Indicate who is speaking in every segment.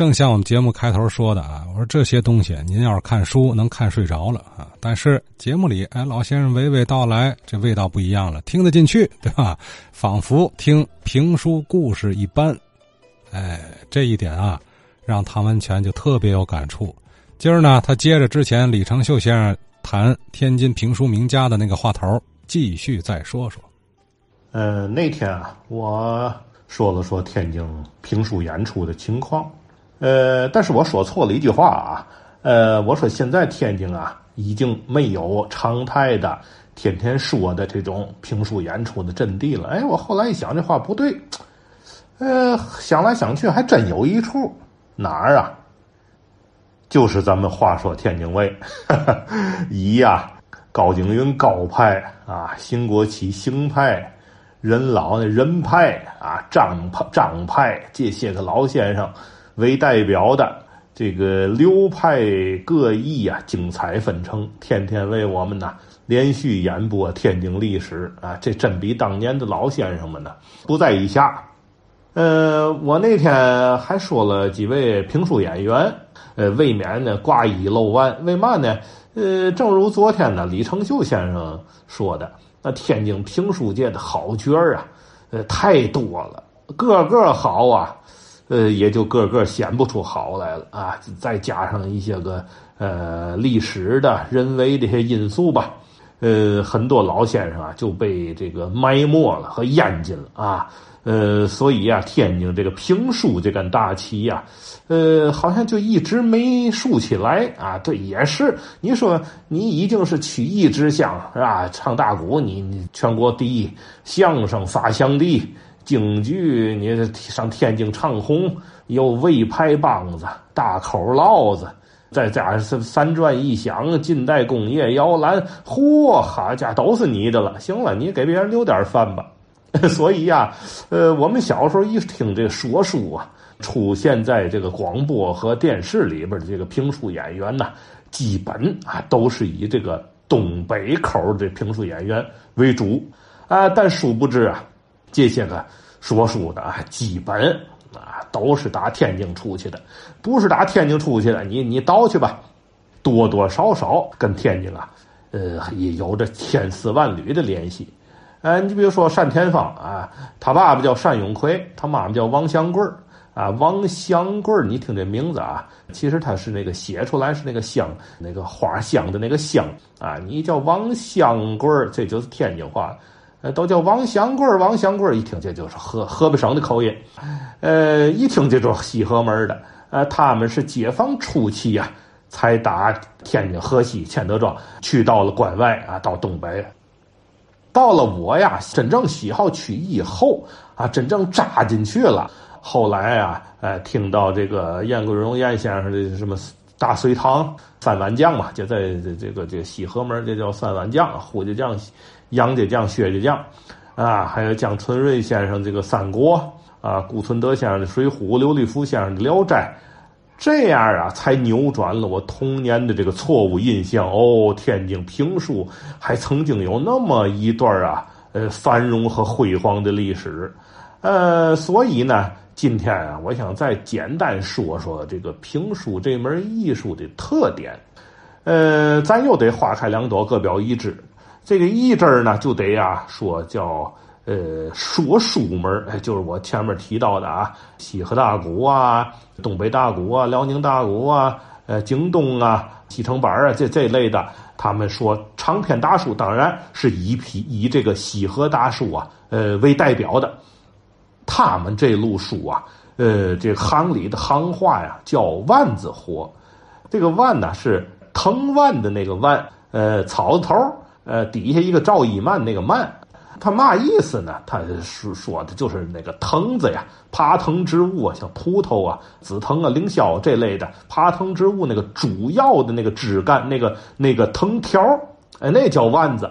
Speaker 1: 正像我们节目开头说的啊，我说这些东西您要是看书能看睡着了啊，但是节目里哎老先生娓娓道来，这味道不一样了，听得进去，对吧？仿佛听评书故事一般。哎，这一点啊，让唐文全就特别有感触。今儿呢，他接着之前李成秀先生谈天津评书名家的那个话头，继续再说说。
Speaker 2: 呃，那天啊，我说了说天津评书演出的情况。呃，但是我说错了一句话啊。呃，我说现在天津啊，已经没有常态的天天说的这种评书演出的阵地了。哎，我后来一想，这话不对。呃，想来想去，还真有一处哪儿啊？就是咱们话说天津卫，以呀高景云高派啊，邢国奇邢派，任老那任派啊，张派张派这些个老先生为代表的这个流派各异啊，精彩纷呈，天天为我们呐连续演播天津历史啊，这真比当年的老先生们呢不在以下。呃，我那天还说了几位评书演员，呃，未免呢挂一漏万。为嘛呢？呃，正如昨天呢李成秀先生说的，那天津评书界的好角儿啊，呃，太多了，个个好啊，呃，也就个个显不出好来了啊。再加上一些个呃历史的人为的一些因素吧，呃，很多老先生啊就被这个埋没了和淹进了啊。呃，所以呀，天津这个评书这杆大旗呀，呃，好像就一直没竖起来啊。对，也是，你说你已经是曲艺之乡是吧？唱大鼓，你你全国第一相声发祥地，京剧你上天津唱红，有魏派梆子、大口烙子，再加上三转一响、近代工业摇篮，嚯，好家伙，都是你的了。行了，你给别人留点饭吧。所以呀，呃，我们小时候一听这说书啊，出现在这个广播和电视里边的这个评书演员呢，基本啊都是以这个东北口的评书演员为主啊。但殊不知啊，这些个说书的啊，基本啊都是打天津出去的，不是打天津出去的，你你倒去吧，多多少少跟天津啊，呃，也有着千丝万缕的联系。哎，你比如说单田芳啊，他爸爸叫单永奎，他妈妈叫王祥贵啊。王祥贵你听这名字啊，其实他是那个写出来是那个香，那个花香的那个香啊。你叫王祥贵这就是天津话，呃，都叫王祥贵王祥贵一听这就是河河北省的口音，呃，一听这就是西河门的。呃，他们是解放初期呀，才打天津河西千德庄，去到了关外啊，到东北。到了我呀，真正喜好曲艺以后啊，真正扎进去了。后来啊，哎，听到这个燕桂荣燕先生的什么大隋唐三碗将嘛，就在这个这个西河门，这叫三碗将，胡家将、杨家将、薛家将，啊，还有江春瑞先生这个三国啊，顾存德先生的水浒，刘立福先生的聊斋。这样啊，才扭转了我童年的这个错误印象。哦，天津评书还曾经有那么一段啊，呃，繁荣和辉煌的历史。呃，所以呢，今天啊，我想再简单说说这个评书这门艺术的特点。呃，咱又得花开两朵，各表一枝。这个一枝呢，就得呀说叫。呃，说书门哎，就是我前面提到的啊，西河大鼓啊，东北大鼓啊，辽宁大鼓啊，呃，京东啊，西城板啊，这这类的，他们说长篇大书，当然是以批以这个西河大书啊，呃为代表的。他们这路书啊，呃，这行里的行话呀，叫万字活。这个万呢是藤蔓的那个万，呃，草字头，呃，底下一个赵一曼那个曼。他嘛意思呢？他是说的就是那个藤子呀，爬藤植物啊，像葡萄啊、紫藤啊、凌霄这类的爬藤植物，那个主要的那个枝干，那个那个藤条，哎，那叫腕子。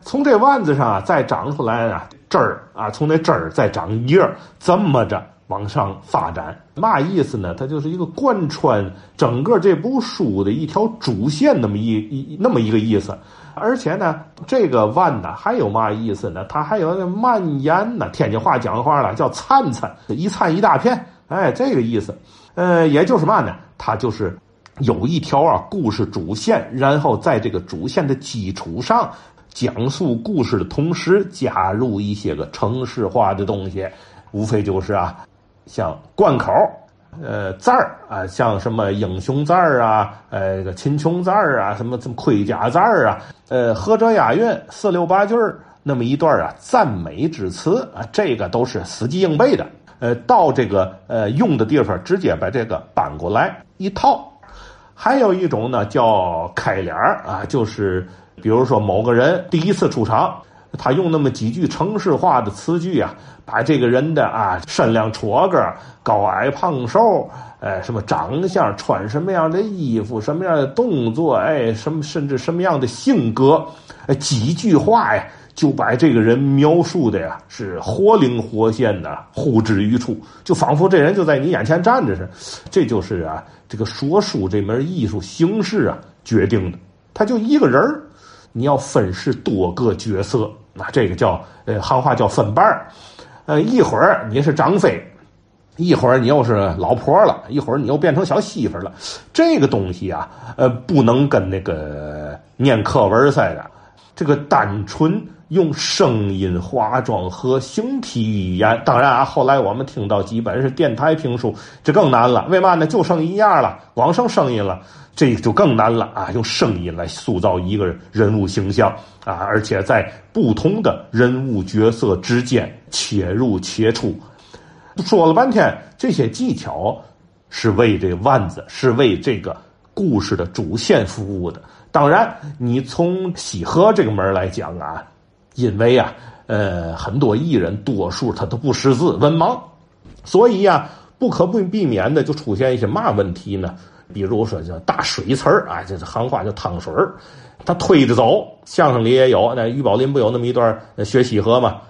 Speaker 2: 从这腕子上啊，再长出来啊枝儿啊，从那枝儿再长叶儿，这么着往上发展。嘛意思呢？它就是一个贯穿整个这部书的一条主线，那么一一那么一个意思。而且呢，这个万呢还有嘛意思呢？它还有那蔓延呢。天津话讲话了，叫灿灿，一灿一大片，哎，这个意思。呃，也就是嘛呢，它就是有一条啊故事主线，然后在这个主线的基础上讲述故事的同时，加入一些个城市化的东西，无非就是啊，像贯口。呃，字儿啊，像什么英雄字儿啊，呃，这个秦琼字儿啊，什么什么盔甲字儿啊，呃，合辙押韵，四六八句儿，那么一段啊，赞美之词啊，这个都是死记硬背的。呃，到这个呃用的地方，直接把这个搬过来一套。还有一种呢，叫开脸儿啊，就是比如说某个人第一次出场。他用那么几句城市化的词句啊，把这个人的啊身量、矬个、高矮胖瘦，哎，什么长相、穿什么样的衣服、什么样的动作，哎，什么甚至什么样的性格，几句话呀，就把这个人描述的呀是活灵活现的，呼之欲出，就仿佛这人就在你眼前站着似的。这就是啊，这个说书这门艺术形式啊决定的，他就一个人你要分饰多个角色。那这个叫呃行话叫分班儿，呃一会儿你是张飞，一会儿你又是老婆了，一会儿你又变成小媳妇了。这个东西啊，呃不能跟那个念课文似的，这个单纯用声音、化妆和形体语言。当然啊，后来我们听到基本是电台评书，这更难了。为嘛呢？就剩一样了，光剩声音了。这就更难了啊！用声音来塑造一个人物形象啊，而且在不同的人物角色之间切入切出。说了半天，这些技巧是为这腕子，是为这个故事的主线服务的。当然，你从西河这个门来讲啊，因为啊，呃，很多艺人多数他都不识字，文盲，所以呀，不可不避免的就出现一些嘛问题呢？比如说叫大水词儿啊，这是行话叫汤水儿，他推着走。相声里也有，那于宝林不有那么一段学西河吗？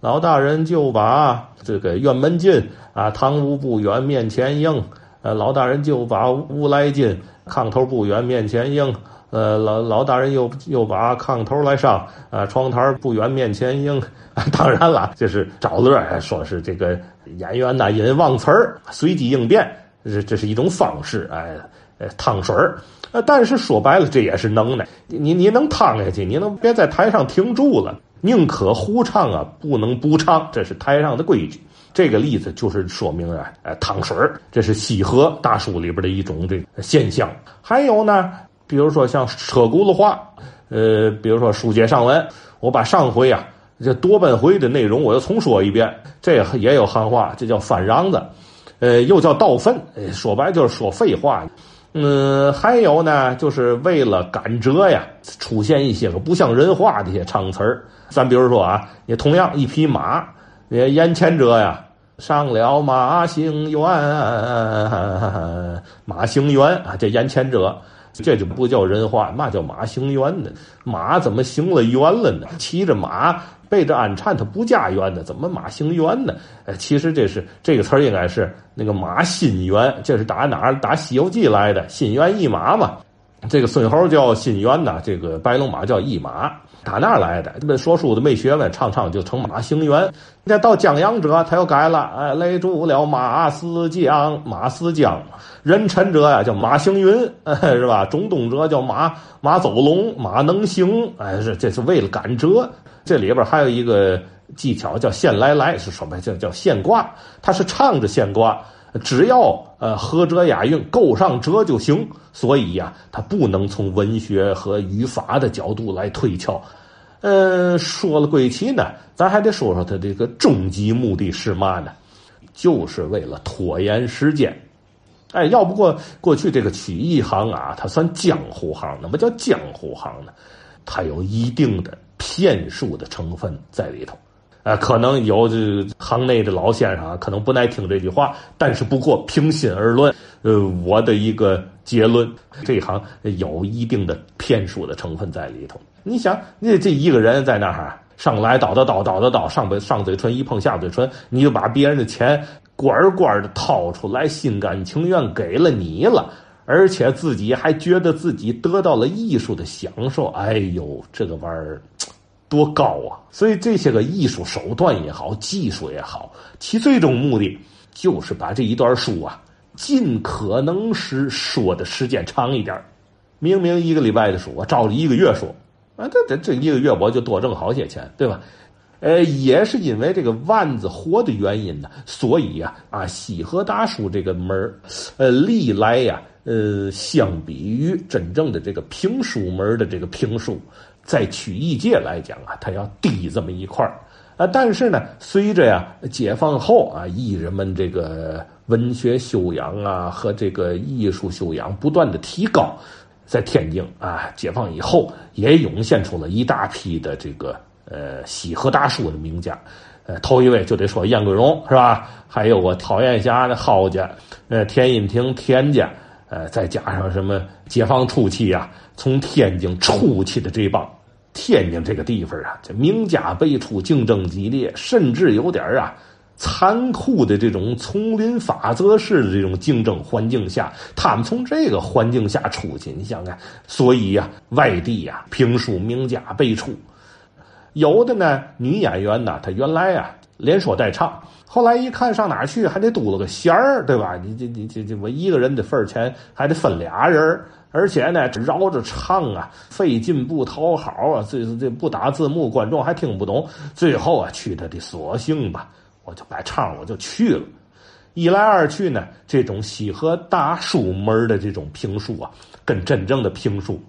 Speaker 2: 老大人就把这个院门进啊，堂屋不远面前应。呃，老大人就把屋来进，炕头不远面前应。呃，老老大人又又把炕头来上啊，床台不远面前迎。当然了，这是找乐，说是这个演员呐，因忘词儿，随机应变。这这是一种方式，哎，呃，趟水儿，呃，但是说白了，这也是能耐。你你能趟下去，你能别在台上停住了，宁可胡唱啊，不能不唱，这是台上的规矩。这个例子就是说明啊，呃，趟水儿，这是西河大书里边的一种这现象。还有呢，比如说像车轱辘话，呃，比如说书接上文，我把上回啊这多半回的内容我又重说一遍，这也有汉话，这叫翻瓤子。呃，又叫倒粪，说白就是说废话。嗯，还有呢，就是为了赶折呀，出现一些个不像人话的一些唱词儿。咱比如说啊，也同样一匹马，也眼前者呀，上了马行辕，马行辕啊，这眼前者，这就不叫人话，那叫马行辕呢？马怎么行了辕了呢？骑着马。背着鞍颤，他不驾辕的，怎么马行辕呢？哎，其实这是这个词儿应该是那个马心辕，这是打哪儿？打《西游记》来的，心猿意马嘛。这个孙猴叫心猿呐，这个白龙马叫一马，打那儿来的？这说书的没学问，唱唱就成马行元。再到江阳者，他又改了，哎，勒住了马思江，马思江。人臣者呀，叫马行云，是吧？中东者叫马马走龙，马能行。哎，这这是为了赶折。这里边还有一个技巧叫现来来，是什么？叫叫现挂，他是唱着现挂，只要呃合辙押韵，够上辙就行。所以呀，他不能从文学和语法的角度来推敲。呃，说了归齐呢，咱还得说说他这个终极目的是嘛呢？就是为了拖延时间。哎，要不过过去这个曲艺行啊，它算江湖行，那么叫江湖行呢？它有一定的。骗术的成分在里头，啊，可能有这行内的老先生啊，可能不耐听这句话，但是不过平心而论，呃，我的一个结论，这行有一定的骗术的成分在里头。你想，你这一个人在那儿上来叨叨叨叨叨叨，上上嘴唇一碰下嘴唇，你就把别人的钱罐儿罐儿的掏出来，心甘情愿给了你了，而且自己还觉得自己得到了艺术的享受。哎呦，这个玩意儿。多高啊！所以这些个艺术手段也好，技术也好，其最终目的就是把这一段书啊，尽可能是说的时间长一点明明一个礼拜的书，我照着一个月说，啊，这这这一个月我就多挣好些钱，对吧？呃，也是因为这个万字活的原因呢，所以呀，啊，西河大书这个门呃，历来呀，呃，相比于真正的这个评书门的这个评书，在曲艺界来讲啊，它要低这么一块啊。但是呢，随着呀解放后啊，艺人们这个文学修养啊和这个艺术修养不断的提高，在天津啊，解放以后也涌现出了一大批的这个。呃，西河大叔的名家，呃，头一位就得说燕桂荣是吧？还有我讨厌侠的郝家，呃，田荫庭田家，呃，再加上什么解放初期啊，从天津出去的这帮，天津这个地方啊，这名家辈出，竞争激烈，甚至有点啊残酷的这种丛林法则式的这种竞争环境下，他们从这个环境下出去，你想想，所以呀，外地呀，评书名家辈出。有的呢，女演员呢，她原来啊连说带唱，后来一看上哪去还得嘟了个弦儿，对吧？你这你这这我一个人的份儿钱还得分俩人而且呢绕着唱啊，费劲不讨好啊，这这不打字幕，观众还听不懂。最后啊，去他的索性吧，我就白唱，我就去了。一来二去呢，这种西河大书门的这种评书啊，跟真正的评书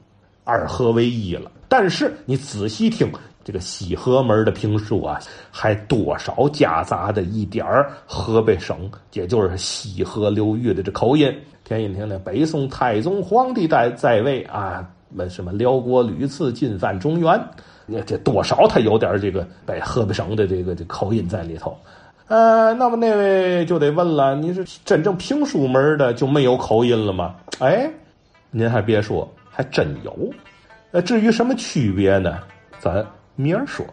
Speaker 2: 二合为一了。但是你仔细听。这个西河门的评书啊，还多少夹杂的一点儿河北省，也就是西河流域的这口音。田荫庭的北宋太宗皇帝在在位啊，那什么辽国屡次进犯中原，那这多少他有点这个北河北省的这个这口音在里头。呃，那么那位就得问了，你是真正评书门的就没有口音了吗？哎，您还别说，还真有。呃，至于什么区别呢？咱。明儿说。